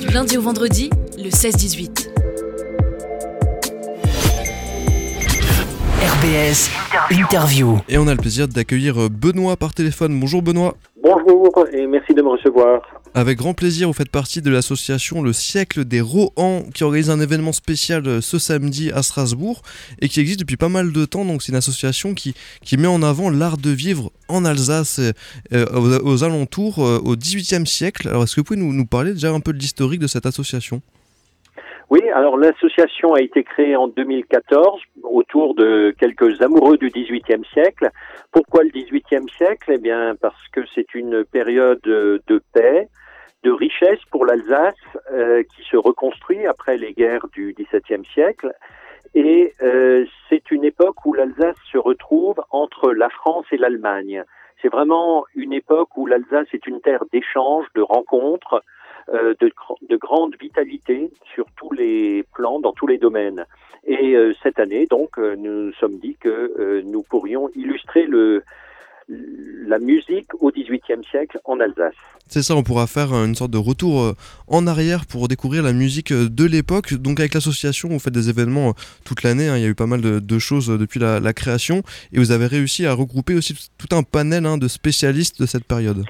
Du lundi au vendredi, le 16-18. RBS Interview. Et on a le plaisir d'accueillir Benoît par téléphone. Bonjour Benoît. Bonjour et merci de me recevoir. Avec grand plaisir, vous faites partie de l'association Le siècle des Rohan qui organise un événement spécial euh, ce samedi à Strasbourg et qui existe depuis pas mal de temps. C'est une association qui, met en avant l'art de vivre en Alsace euh, aux, alentours euh, au XVIIIe siècle. Alors est-ce que vous pouvez nous, nous parler déjà un peu de l'historique de cette association? Oui, alors l'association a été créée en 2014 autour de quelques amoureux du XVIIIe siècle. Pourquoi le XVIIIe siècle? Eh bien, parce que c'est une période de paix, de richesse pour l'Alsace euh, qui se reconstruit après les guerres du XVIIe siècle. Et euh, c'est une époque où l'Alsace se retrouve entre la France et l'Allemagne. C'est vraiment une époque où l'Alsace est une terre d'échange, de rencontres, euh, de, de, grande vitalité sur tous les plans, dans tous les domaines. Et cette année, donc, nous nous sommes dit que nous pourrions illustrer le, la musique au XVIIIe siècle en Alsace. C'est ça, on pourra faire une sorte de retour euh, en arrière pour découvrir la musique euh, de l'époque. Donc avec l'association, vous faites des événements euh, toute l'année, hein. il y a eu pas mal de, choses depuis la, création, et vous avez réussi à regrouper aussi tout un panel hein, de spécialistes de cette période.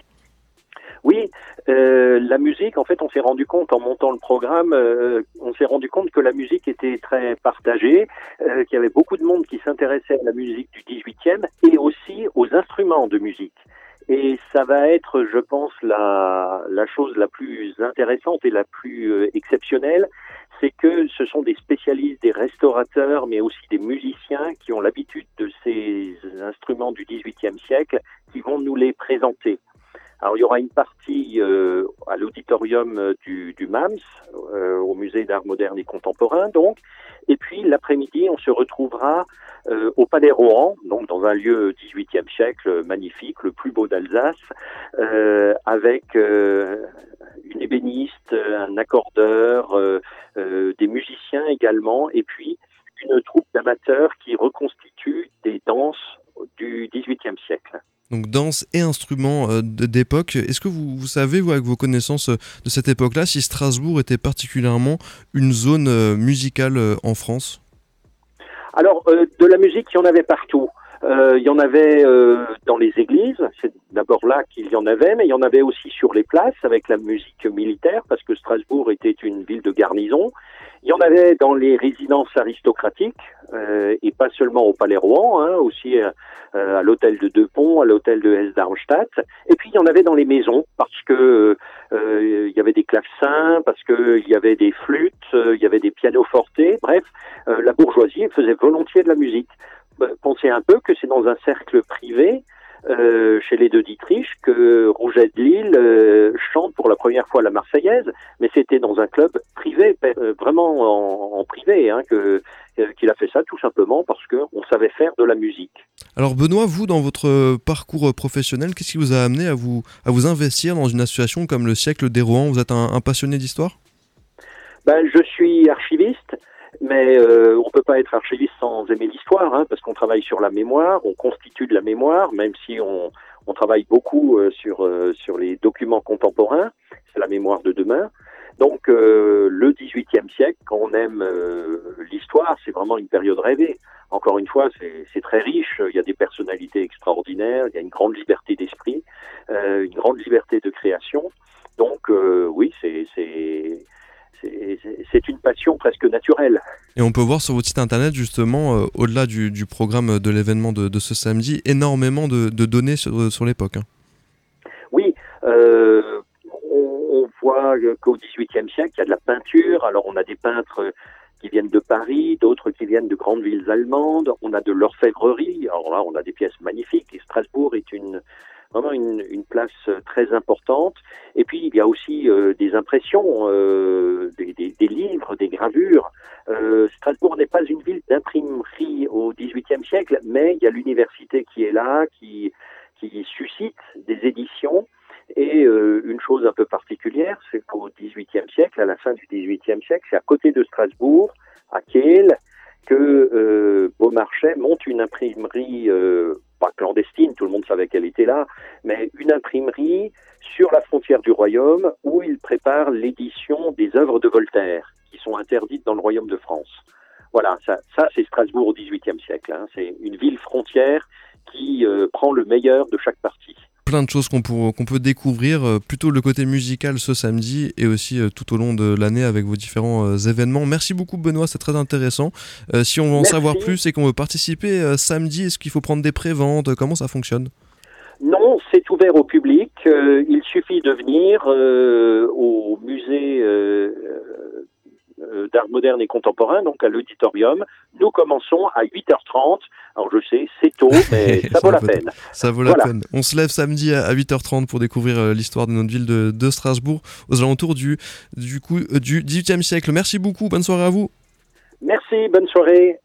Oui, euh, la musique, en fait, on s'est rendu compte en montant le programme, euh, on s'est rendu compte que la musique était très partagée, euh, qu'il y avait beaucoup de monde qui s'intéressait à la musique du 18e et aussi aux instruments de musique. Et ça va être, je pense, la, la chose la plus intéressante et la plus exceptionnelle, c'est que ce sont des spécialistes, des restaurateurs, mais aussi des musiciens qui ont l'habitude de ces instruments du 18e siècle, qui vont nous les présenter. Alors il y aura une partie euh, à l'auditorium euh, du, du MAMS, euh, au musée d'art moderne et contemporain donc, et puis l'après-midi on se retrouvera au Palais Rohan, donc dans un lieu 18e siècle magnifique, le plus beau d'Alsace, avec une ébéniste, un accordeur, des musiciens également, et puis une troupe d'amateurs qui reconstitue des danses du 18e siècle donc danse et instruments euh, d'époque. Est-ce que vous, savez, vous, avec vos connaissances euh, de cette époque-là, si Strasbourg était particulièrement une zone euh, musicale en France? Alors, de la musique, il y en avait partout. Il y en avait dans les églises, c'est d'abord là qu'il y en avait, mais il y en avait aussi sur les places avec la musique militaire, parce que Strasbourg était une ville de garnison. Il y en avait dans les résidences aristocratiques, euh, et pas seulement au Palais Rouen, hein, aussi euh, à l'hôtel de Deux Ponts, à l'hôtel de Hesse-Darmstadt. Et puis il y en avait dans les maisons, parce que euh, il y avait des clavecins, parce qu'il y avait des flûtes, il y avait des pianos fortés. Bref, la bourgeoisie faisait volontiers de la musique. Pensez un peu que c'est dans un cercle privé euh, chez les deux Dietrich que Rouget de Lille euh, chante pour la première fois la Marseillaise, mais c'était dans un club privé, euh, vraiment en, privé, hein, que qu'il a fait ça tout simplement parce qu'on savait faire de la musique. Alors Benoît, vous dans votre parcours professionnel, qu'est-ce qui vous a amené à vous à vous investir dans une association comme le Siècle des Rouen? Vous êtes un, passionné d'histoire? Ben, je suis archiviste mais euh, on peut pas être archiviste sans aimer l'histoire, hein, parce qu'on travaille sur la mémoire, on constitue de la mémoire, même si on, on travaille beaucoup euh, sur euh, sur les documents contemporains, c'est la mémoire de demain. Donc euh, le XVIIIe siècle, quand on aime l'histoire, c'est vraiment une période rêvée. Encore une fois, c'est très riche. Il y a des personnalités extraordinaires, il y a une grande liberté d'esprit, une grande liberté de création. Donc oui, c'est c'est une passion presque naturelle. Et on peut voir sur votre site internet justement, euh, au-delà du, programme de l'événement de, ce samedi, énormément de, données sur, l'époque. Hein. Oui, euh, on, voit qu'au XVIIIe siècle, il y a de la peinture. Alors on a des peintres qui viennent de Paris, d'autres qui viennent de grandes villes allemandes. On a de l'orfèvrerie. Alors là, on a des pièces magnifiques. Et Strasbourg est une vraiment une, une, place très importante. Et puis il y a aussi euh, des impressions, euh, des, des, des, livres, des gravures. Euh, Strasbourg n'est pas une ville d'imprimerie au XVIIIe siècle, mais il y a l'université qui est là, qui, qui suscite des éditions. Et euh, une chose un peu particulière, c'est qu'au XVIIIe siècle, à la fin du XVIIIe siècle, c'est à côté de Strasbourg, à Kiel, que Beaumarchais monte une imprimerie pas clandestine, tout le monde savait qu'elle était là, mais une imprimerie sur la frontière du royaume où il prépare l'édition des œuvres de Voltaire qui sont interdites dans le royaume de France. Voilà, ça, c'est Strasbourg au XVIIIe siècle. Hein. C'est une ville frontière qui euh, prend le meilleur de chaque partie plein de choses qu'on peut découvrir, euh, plutôt le côté musical ce samedi et aussi euh, tout au long de l'année avec vos différents euh, événements. Merci beaucoup Benoît, c'est très intéressant. si on veut en savoir plus et qu'on veut participer samedi, est-ce qu'il faut prendre des préventes? Comment ça fonctionne? Non, c'est ouvert au public. il suffit de venir au musée d'art moderne et contemporain, donc à l'auditorium. Nous commençons à 8h30. Alors je sais, c'est tôt, mais ça, vaut la peine. Ça vaut la peine. On se lève samedi à 8h30 pour découvrir euh, l'histoire de notre ville de, Strasbourg aux alentours du, du, coup, euh, du 18e siècle. Merci beaucoup, bonne soirée à vous. Merci, bonne soirée.